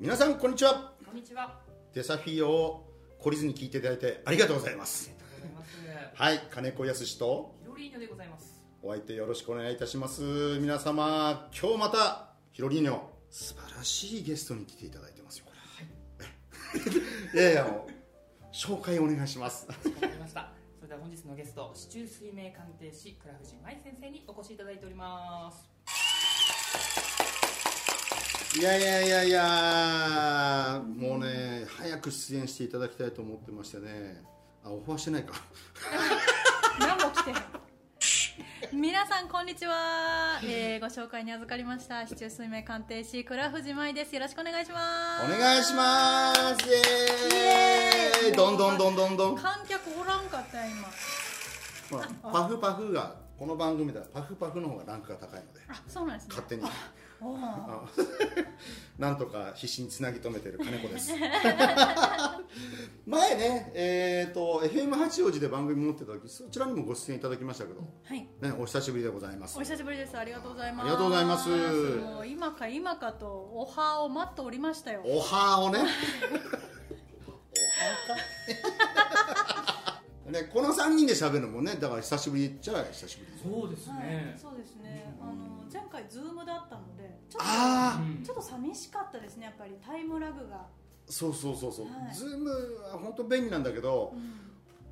皆さんこんにちはこんにちは。デサフィーオを懲りずに聞いていただいてありがとうございますありがとうございます。はい金子康とヒロリーニョでございます。お相手よろしくお願いいたします皆様今日またヒロリーニョ素晴らしいゲストに来ていただいてますよこれ、い、やいやもう紹介お願いしますわかりました。それでは本日のゲスト、市中水明鑑定士倉藤舞先生にお越しいただいております。いやいやいやいやもうね早く出演していただきたいと思ってましてね。あオファーしてないか。何も来てへん。皆さんこんにちは、えーご紹介に預かりました。市中水明鑑定士倉藤舞です。よろしくお願いします。お願いします。イエーイ。どんどんどんどんどん。観客おらんかったよ今。ほらパフパフがこの番組ではパフパフの方がランクが高いので。あそうなんですね。勝手になんとか必死につなぎ止めてる金子です。前ねえっ、と FM 八王子で番組持ってた時そちらにもご出演いただきましたけど、はい。ね、お久しぶりでございます。お久しぶりです。ありがとうございます。ありがとうございます。もう今か今かとおはを待っておりましたよ。おはをね。おはかねこの3人で喋るのもねだから久しぶりっちゃ久しぶり。ですそうですはい、そうですね。あの前回ズームだったのでちょっとああちょっと寂しかったですねやっぱり。タイムラグが、そうそうそうそう、はい。ズームは本当便利なんだけど、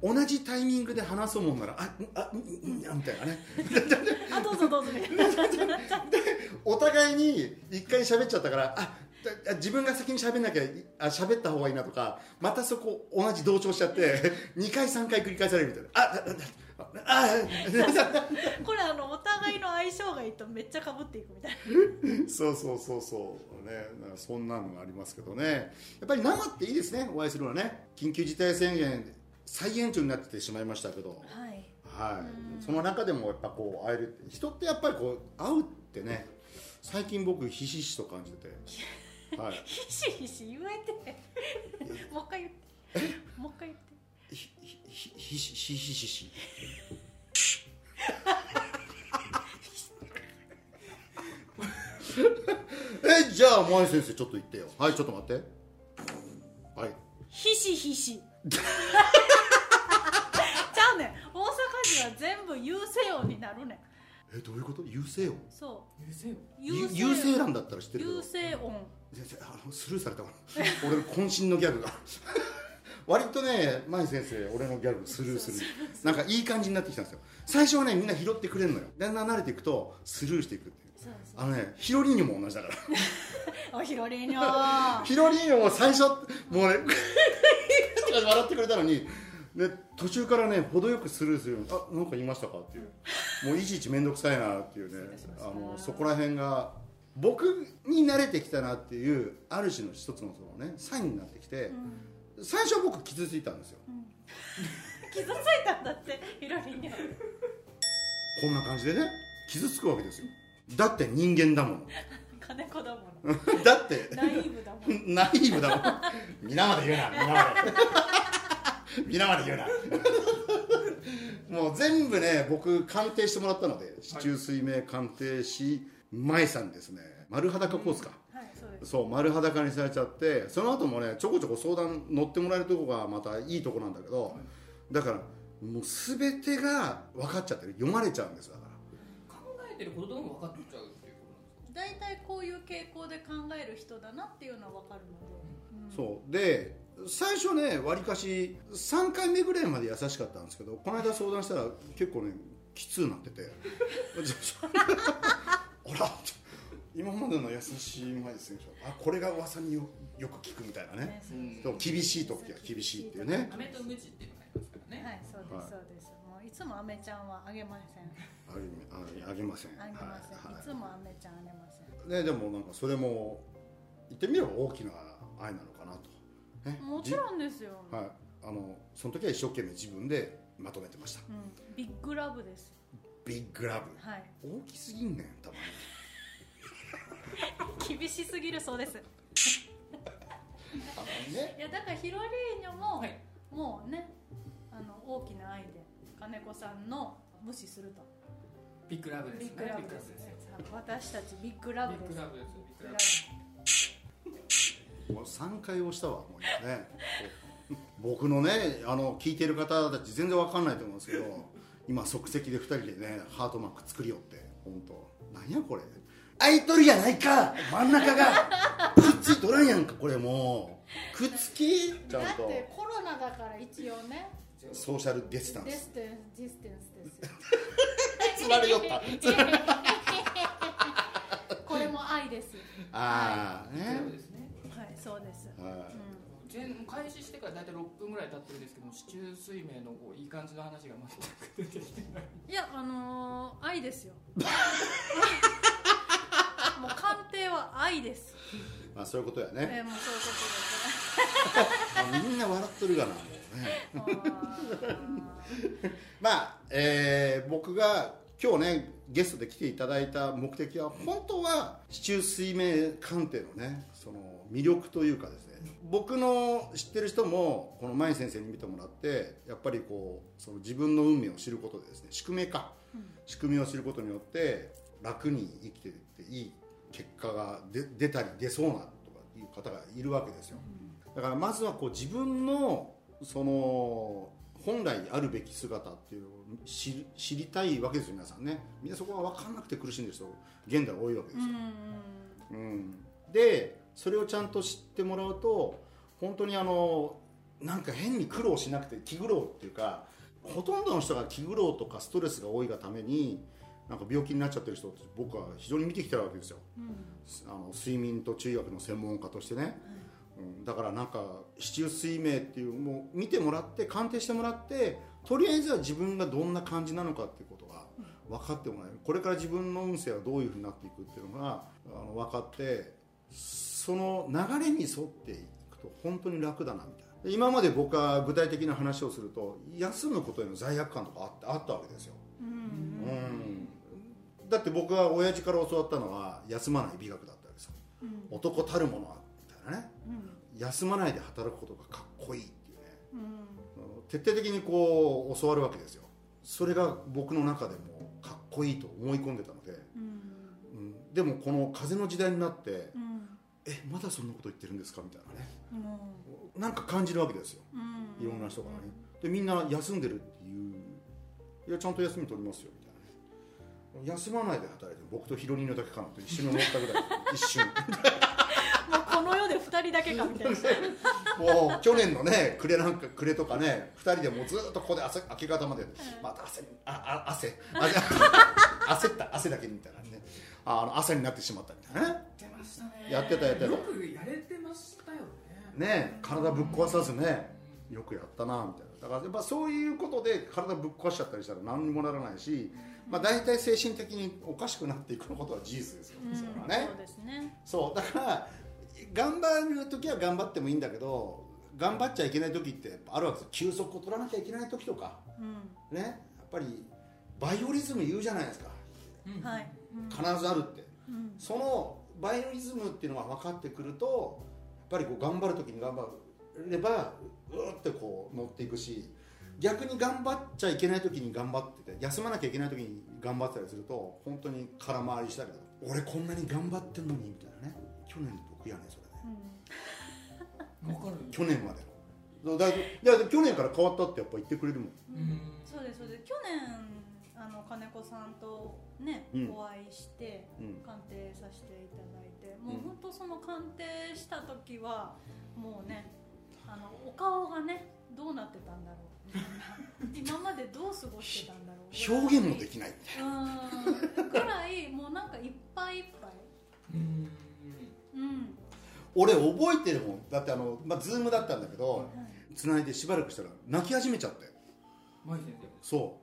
同じタイミングで話そうもんならあんあんんあみたいなね。あどうぞどうぞ。みたいな感じになっちゃってお互いに一回喋っちゃったからあだ自分が先に喋んなきゃいあ喋った方がいいなとかまたそこ同じ同調しちゃって 2回3回繰り返されるみたいな。ああああこれあのお互いの相性がいいとめっちゃかぶっていくみたいな。そうそうそうそう。ねなんかそんなのがありますけどね。やっぱり生っていいですねお会いするのはね。緊急事態宣言再延長になってしまいましたけど。はい。はい、その中でもやっぱこう会える人ってやっぱりこう会うってね最近僕ひしひしと感じてて、はい、ひしひし言えて。もう一回言って。もう一回言って。ひひひひしひしひしえじゃあ萌先生ちょっと言ってよはいちょっと待ってはいひしひしちゃうねん大阪人は全部優勢音になるねんえどういうこと？優勢音？そ優勢よ。う優優勢なんだったら知ってるけど。優勢音。いやいやあのスルーされたわ。俺の渾身のギャグが。割とね舞先生俺のギャグスルーする。なんかいい感じになってきたんですよ。最初はねみんな拾ってくれるのよ。だんだん慣れていくとスルーしていくっていう。そうそう。あのねヒロリーニョも同じだから。おひろりーにょ ヒロリーニョも最初もうね笑ってくれたのにで途中からね程よくスルーするあなんか言いましたか？っていう。もういちいち面倒くさいなっていうね。あのそこら辺が僕に慣れてきたなっていうある種の一つのそのねサインになってきて、最初僕傷ついたんですよ、傷ついたんだってひろりーにょ こんな感じでね傷つくわけですよ。だって人間だも金子だもの。んだって。ナイーブだもん。ナイーブだもん。皆まで言うな皆まで 皆まで言うな。もう全部ね僕鑑定してもらったので市中水明鑑定士舞さんにですね。丸裸コースか、はいそうです。そう丸裸にされちゃってその後もねちょこちょこ相談乗ってもらえるとこがまたいいとこなんだけど、だからもう全てが分かっちゃってる。読まれちゃうんですだから。考えてることとかも分かっちゃうっていうことなんですか？大体こういう傾向で考える人だなっていうのは分かるので、うん。そう。で最初ねわりかし3回目ぐらいまで優しかったんですけどこの間相談したら結構ねきつうなってて。あら今までの優しい前ですね。あこれが噂によよく聞くみたいなね。ねそううん。そう厳しい時は厳しいっていうね。飴とムチっていうのがありますからね。はいそうですそうです、もういつもアメちゃんはあげません。あげああげません。あげません、はい。い、つもアメちゃんあげません。ね、でもなんかそれも言ってみれば大きな愛なのかなと、ねもちろんですよ、じはい。あのその時は一生懸命自分でまとめてました。うん、ビッグラブですビッグラブ。はい。大きすぎんねんたまに厳しすぎるそうです。たまにね。いやだからヒロリーニョも、はい。もうねあの大きな愛で金子さんの無視すると。ビッグラブですね。ビッグラブですビッグラブですよ。私たちビッグラブです。ビッグラブですよ。ビッグラブ。もう3回押したわもう今ね。僕のねあの聞いてる方たち全然わかんないと思うんですけど今即席で2人でねハートマーク作りよって本当。なんやこれ。空いとるやないか。真ん中が。くっついとらんやんかこれもう。くっつき。ちゃんだっとてコロナだから一応ね。ソーシャルディスタンス。ディステンスディステンスですよ。つられよった。これも愛です。ああねですね。はいそうです、は全開始してから大体6分ぐらい経ってるんですけど市中水明のこういい感じの話が全く出てきてない。いやあのー、愛ですよ。もう鑑定は愛です、いまあそういうことやえねー、もうそういう あみんな笑っとるがなもうね。ことですねまあ、えー僕が今日ねゲストで来ていただいた目的は本当は市中水明鑑定のねその魅力というかですね。僕の知ってる人もこの舞先生に見てもらってやっぱりこうその自分の運命を知ることでですね宿命か、仕組みを知ることによって楽に生きていっていい結果が出出たり出そうなとかいう方がいるわけですよ。だからまずはこう自分のその本来あるべき姿っていうのを知り知りたいわけですよ皆さんね。みんなそこが分かんなくて苦しんでる人現代は多いわけですよ、うん。うん、でそれをちゃんと知ってもらうと本当にあのなんか変に苦労しなくて気苦労っていうかほとんどの人が気苦労とかストレスが多いがためになんか病気になっちゃってる人って僕は非常に見てきてるわけですよ。あの睡眠と中医学の専門家としてね、うん、だからなんか市中水明っていうもう見てもらって鑑定してもらってとりあえずは自分がどんな感じなのかっていうことが分かってもらえる。これから自分の運勢はどういうふうになっていくっていうのがあの分かってその流れに沿っていくと本当に楽だなみたいな。で今まで僕は具体的な話をすると休むことへの罪悪感とかあってあったわけですよ、うん。うん、だって僕は親父から教わったのは休まない美学だったわけですよ。うん。男たるものはみたいなね。うん。休まないで働くことがかっこいいっていうね。うん。徹底的にこう教わるわけですよ。それが僕の中でもかっこいいと思い込んでたので、うん。うん、でもこの風の時代になってうんえまだそんなこと言ってるんですか？みたいなね。うん。なんか感じるわけですよ。うん。いろんな人がね。でみんな休んでるっていういやちゃんと休み取りますよみたいなね休まないで働いてる僕とヒロニーのだけかなと一瞬思ったぐらい。一瞬。もうこの世で二人だけかみたいな。もう去年のね暮れなんか暮れとかね2人でもうずっとここで朝明け方まで。また汗ああ汗。汗。焦った汗だけみたいなね。あの朝になってしまったみたいなねやってたねやってた。よくやれてましたよね。ね体ぶっ壊さずねよくやったなみたいな。だからやっぱそういうことで体ぶっ壊しちゃったりしたら何にもならないし、まあ、大体精神的におかしくなっていくことは事実ですよ、うん。それはね。そうですね。そうだから頑張る時は頑張ってもいいんだけど頑張っちゃいけない時ってあるわけです休息を取らなきゃいけない時とか。うん。ねやっぱりバイオリズム言うじゃないですか。うん。必ずあるって。うん。そのバイオリズムっていうのが分かってくるとやっぱりこう頑張る時に頑張ればうーってこう乗っていくし逆に頑張っちゃいけない時に頑張ってて休まなきゃいけない時に頑張ってたりすると本当に空回りしたり俺こんなに頑張ってんのにみたいなね。去年の僕やねそれね。うん。わかる。去年までの。だだいや去年から変わったってやっぱ言ってくれるもん。うん。そうですそうです。去年あの金子さんとね、うん。お会いしてうん。鑑定させていただいてもううん本当その鑑定した時はもうねあのお顔がねどうなってたんだろう。みたいな今までどう過ごしてたんだろう。表現もできないうん。ぐらいもうなんかいっぱいいっぱい。うん。うん。俺覚えてるもん。だってあの、まあ、ズームだったんだけどはい繋いでしばらくしたら泣き始めちゃって。舞先生。そ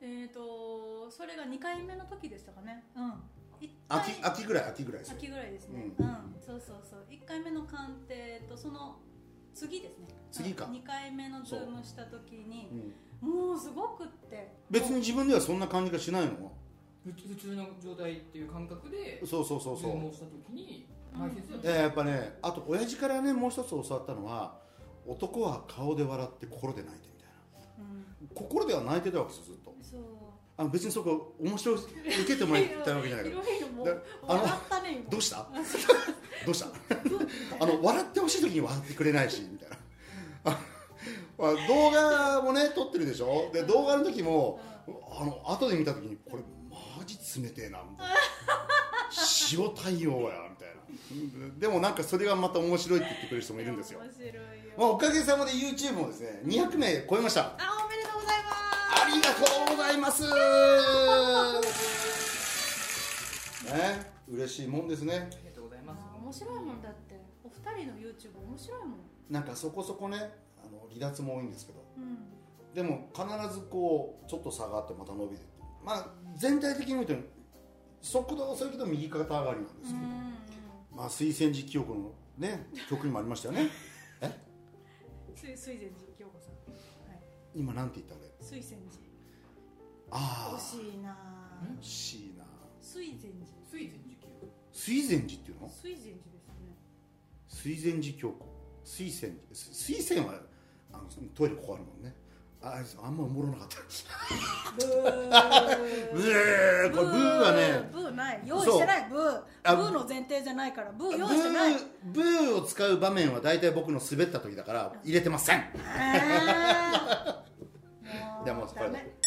えっ、とそれが2回目の時でしたかね。うん。一う回秋秋ぐらい秋ぐらいですよ。秋ぐらいですね、ううん。そうそうそう。1回目の鑑定とその次ですね。次か。2回目のズームした時にう。ん。もうすごくって。別に自分ではそんな感じがしないの？普通普通の状態っていう感覚でそうそうそうそう。ズームをした時にうん。やっぱねあと親父からねもう一つ教わったのは男は顔で笑って心で泣いてみたいうん。な心では泣いてたわけですよずっとあの別にそこ面白い受けてもらいたいわけじゃないいけどあの どうした？どうした？あの笑ってほしい時に笑ってくれないしみたいな。あまあ動画もね撮ってるでしょ？で動画の時もあの後で見た時にこれマジ冷てえなみたいな。塩対応やみたいな。でもなんかそれがまた面白いって言ってくれる人もいるんですよ。まあ、おかげさまで YouTube もですね200名超えましたざいます。ね嬉しいもんですね。ありがとうございます。あ面白いもんだって。お二人の YouTube 面白いもん。なんかそこそこねあの離脱も多いんですけど。うん。でも必ずこうちょっと下がってまた伸びるまあ全体的に見ると速度は遅いけど右肩上がりなんですけど、まあ水仙寺清子のね曲にもありましたよね。え？水水前寺京子さん。はい。今なんて言った俺水仙寺ああ惜しいな。惜しいな。水前寺。水前時期水前寺っていうの？水前寺ですね。水前寺京子水仙寺。水仙はあのトイレここあるもんね。ああんまおもろなかった。ブー。ブー。これブーはねブーない。用意してない。ブー。ブあーの前提じゃないから。ブブー。用意してない。ーブーを使う場面は大体僕の滑った時だから入れてません。あー。じゃあもうこれダメ。あ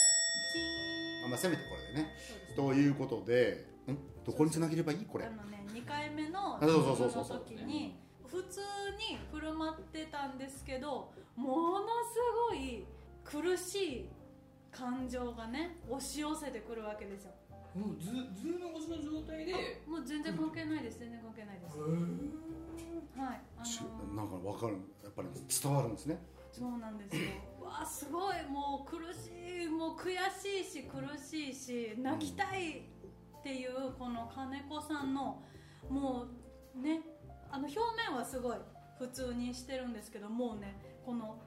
まあせめてこれでね。ということでん？どこにつなげればいい？これ。あのね2回目のあそうそうそうそう。の時に普通に振る舞ってたんですけどものすごい苦しい感情がね押し寄せてくるわけですよ。もうズズーム越しの状態で？もう全然関係ないです。全然関係ないです。はい。あしのなんか分かる。やっぱり伝わるんですねそうなんですよ。わあすごい。もう苦しい。もう悔しいし苦しいし泣きたいっていうこの金子さんのもうねあの表面はすごい普通にしてるんですけどもうねこの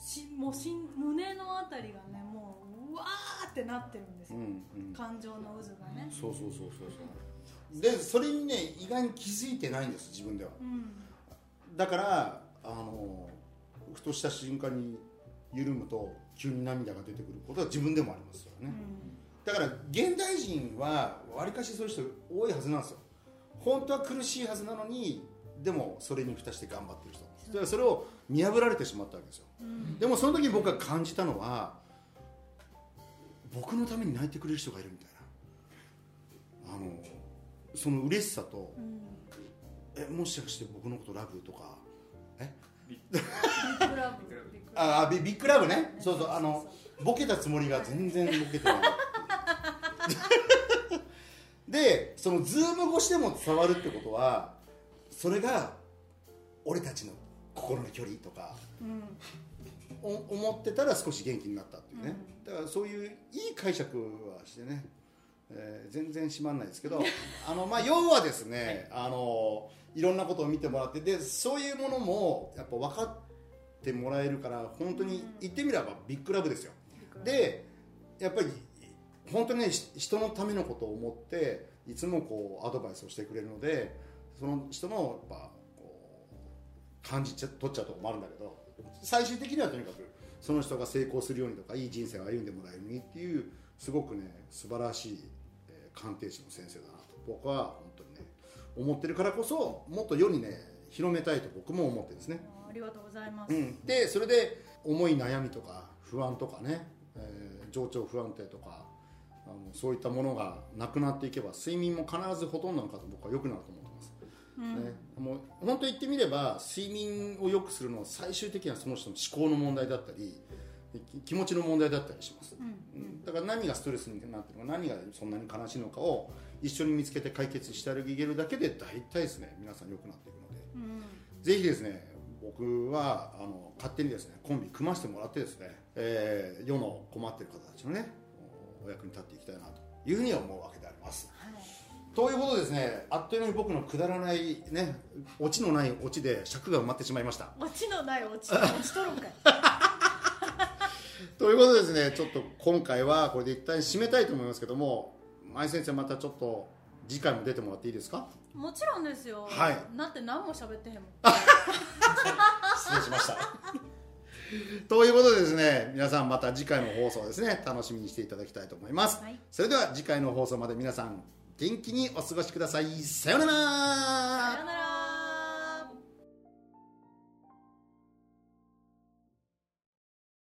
しもうしん胸のあたりがねもううわーってなってるんですよ、うんうん。感情の渦がね。そうそうそうそうそう。でそれにね意外に気づいてないんです自分では。うん。だからあのふとした瞬間に緩むと急に涙が出てくることは自分でもありますよね、だから現代人はわりかしそういう人多いはずなんですよ。本当は苦しいはずなのにでもそれに蓋して頑張ってる人。だからそれを見破られてしまったわけですよ。うん。でもその時に僕が感じたのは僕のために泣いてくれる人がいるみたいな。あのその嬉しさとうん。えもしかして僕のことラブとかえビッグラブ。ああビビッグラブね。そうそうあのボケたつもりが全然ボケてない。でそのズーム越しでも伝わるってことはそれが俺たちの心の距離とかブうん。お思ってたら少し元気になったっていうね、だからそういういい解釈はしてね、えー全然締まんないですけど あの、まあ、要はですね、あのいろんなことを見てもらってでそういうものもやっぱ分かってもらえるから本当に言ってみればビッグラブですよ。でやっぱり本当にねし人のためのことを思っていつもこうアドバイスをしてくれるのでその人のやっぱこう感じちゃ取っちゃうところもあるんだけど最終的にはとにかくその人が成功するようにとかいい人生を歩んでもらえるようにっていうすごくね素晴らしい、えー鑑定士の先生だなと僕は本当にね思ってるからこそもっと世にね広めたいと僕も思ってるんですね。ありがとうございます、うん、でそれで重い悩みとか不安とかね、えー情緒不安定とかあのそういったものがなくなっていけば睡眠も必ずほとんどの方僕は良くなると思ってます、うん。ね、もう本当言ってみれば睡眠を良くするのは最終的にはその人の思考の問題だったりき気持ちの問題だったりします、うんうん。だから何がストレスになってるのか何がそんなに悲しいのかを一緒に見つけて解決してあげるだけで大体ですね皆さん良くなっていくので。うん。ぜひですね僕はあの勝手にですねコンビ組ませてもらってですね、えー世の困っている方たちのねおお役に立っていきたいなというふうには思うわけであります。はい。ということでですねあっという間に僕のくだらないねオチのないオチで尺が埋まってしまいました。落ちのない落ち落ちとるんかいということでですねちょっと今回はこれで一旦締めたいと思いますけども前先生またちょっと次回も出てもらっていいですか？もちろんですよ。はい。だって何も喋ってへんもん。失礼しました。ということでですね皆さんまた次回の放送ですね楽しみにしていただきたいと思います、はい。それでは次回の放送まで皆さん元気にお過ごしください。さようなら